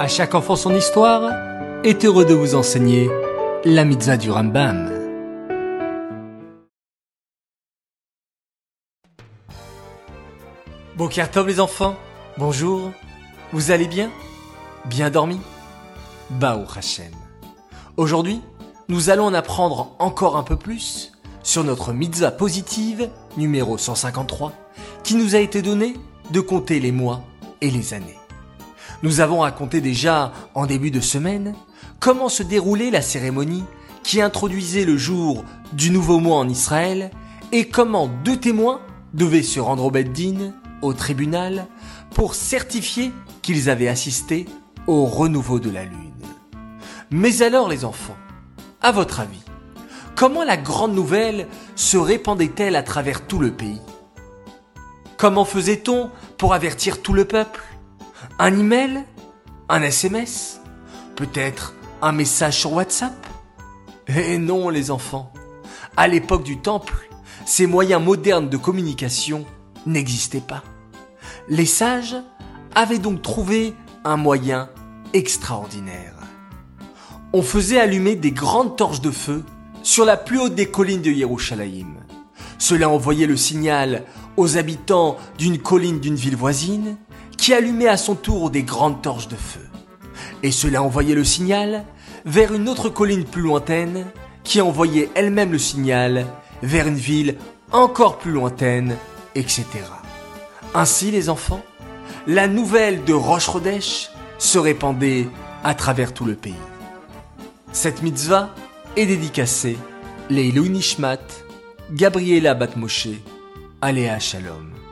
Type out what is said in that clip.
À chaque enfant son histoire est heureux de vous enseigner la mitzvah du Rambam. Boker les enfants, bonjour, vous allez bien? Bien dormi? Baou Hashem. Aujourd'hui, nous allons en apprendre encore un peu plus sur notre mitzvah positive numéro 153 qui nous a été donnée de compter les mois et les années. Nous avons raconté déjà en début de semaine comment se déroulait la cérémonie qui introduisait le jour du nouveau mois en Israël et comment deux témoins devaient se rendre au Beddin, au tribunal, pour certifier qu'ils avaient assisté au renouveau de la lune. Mais alors les enfants, à votre avis, comment la grande nouvelle se répandait-elle à travers tout le pays? Comment faisait-on pour avertir tout le peuple? Un email Un SMS Peut-être un message sur WhatsApp Eh non les enfants. À l'époque du temple, ces moyens modernes de communication n'existaient pas. Les sages avaient donc trouvé un moyen extraordinaire. On faisait allumer des grandes torches de feu sur la plus haute des collines de Yerushalayim. Cela envoyait le signal aux habitants d'une colline d'une ville voisine qui allumait à son tour des grandes torches de feu. Et cela envoyait le signal vers une autre colline plus lointaine qui envoyait elle-même le signal vers une ville encore plus lointaine, etc. Ainsi, les enfants, la nouvelle de Roche se répandait à travers tout le pays. Cette mitzvah est dédicacée les Nishmat, Gabriela Batmoshe Aléa Shalom.